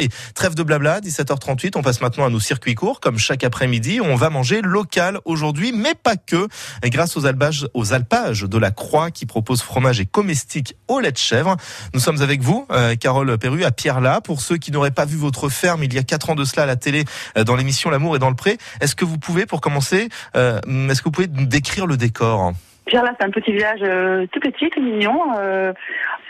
Et trêve de blabla, 17h38, on passe maintenant à nos circuits courts, comme chaque après-midi. On va manger local aujourd'hui, mais pas que. Et grâce aux alpages, aux alpages de la Croix qui propose fromage et comestique au lait de chèvre. Nous sommes avec vous, euh, Carole Perru, à Pierre-Là. Pour ceux qui n'auraient pas vu votre ferme il y a quatre ans de cela à la télé, euh, dans l'émission L'amour est dans le pré, est-ce que vous pouvez, pour commencer, euh, est-ce que vous pouvez nous décrire le décor? Pierre-là, c'est un petit village euh, tout petit, tout mignon. Euh,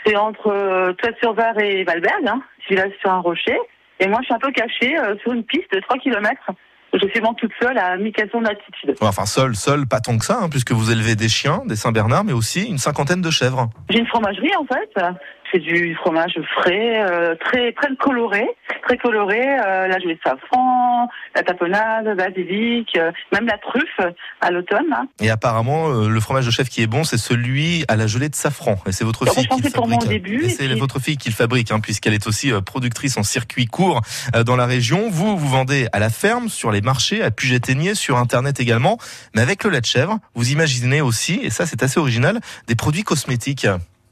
c'est entre euh, Toit-sur-Var et Valberg, hein, village sur un rocher. Et moi, je suis un peu cachée euh, sur une piste de 3 km. Je suis vraiment toute seule à 1400 d'altitude. Enfin, seul, seul, pas tant que ça, hein, puisque vous élevez des chiens, des Saint-Bernard, mais aussi une cinquantaine de chèvres. J'ai une fromagerie en fait. C'est du fromage frais, euh, très très coloré, très coloré. Euh, la gelée de safran, la tapenade, basilic, euh, même la truffe à l'automne. hein. Et apparemment, euh, le fromage de chef qui est bon, c'est celui à la gelée de safran. Et c'est votre fille je qui le fabrique. c'est votre fille qui le fabrique, hein, puisqu'elle est aussi euh, productrice en circuit court euh, dans la région. Vous, vous vendez à la ferme, sur les marchés, à Puget-Aigné, sur Internet également. Mais avec le lait de chèvre, vous imaginez aussi, et ça c'est assez original, des produits cosmétiques.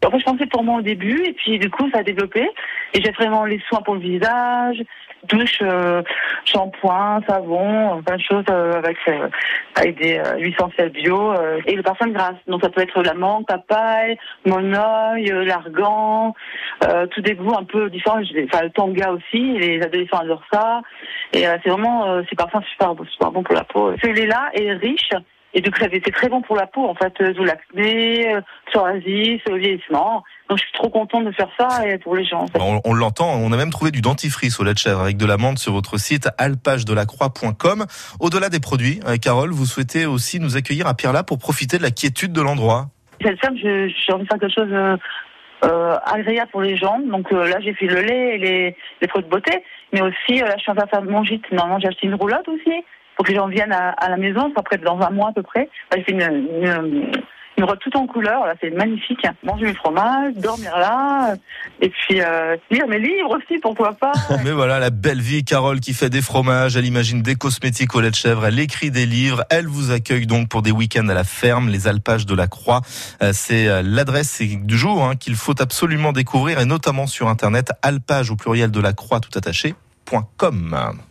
En fait, je pensais pour moi au début, et puis du coup, ça a développé. Et j'ai vraiment les soins pour le visage, douche, euh, shampoing, savon, euh, plein de choses euh, avec, euh, avec des euh, huiles essentielles bio euh, et le parfum de grâce. Donc ça peut être la menthe, papaye, euh, l'argan, tous des goûts un peu différents. Enfin, le tanga aussi, les adolescents adorent ça. Et c'est vraiment, ces parfums super, super bon pour la peau. Ce lait-là est riche et de crève. C'est très bon pour la peau, en fait, euh, sous l'acné, euh, psoriasis, le vieillissement. Donc je suis trop contente de faire ça et pour les gens. en fait. On, on l'entend, on a même trouvé du dentifrice au lait de chèvre avec de l'amande sur votre site alpagedelacroix.com. Au-delà des produits, euh, Carole, vous souhaitez aussi nous accueillir à Pierre-là pour profiter de la quiétude de l'endroit. Cette femme, je- j'ai envie de faire quelque chose euh, euh, agréable pour les gens. Donc euh, là, j'ai fait le lait et les, les produits de beauté, mais aussi euh, là, je suis en train de faire mon gîte. Normalement, j'ai acheté une roulotte aussi pour que les gens viennent à, à la maison. Ça près dans un mois à peu près. Fait une, une, une robe toute en couleur. Là, c'est magnifique. Manger du fromage, dormir là, et puis euh, lire mes livres aussi, pourquoi pas. Mais voilà, la belle vie, Carole qui fait des fromages, elle imagine des cosmétiques au lait de chèvre, elle écrit des livres, elle vous accueille donc pour des week-ends à la ferme, les alpages de la Croix. Euh, C'est euh, l'adresse du jour hein, qu'il faut absolument découvrir et notamment sur internet, alpage au pluriel de la Croix tout attaché. .com.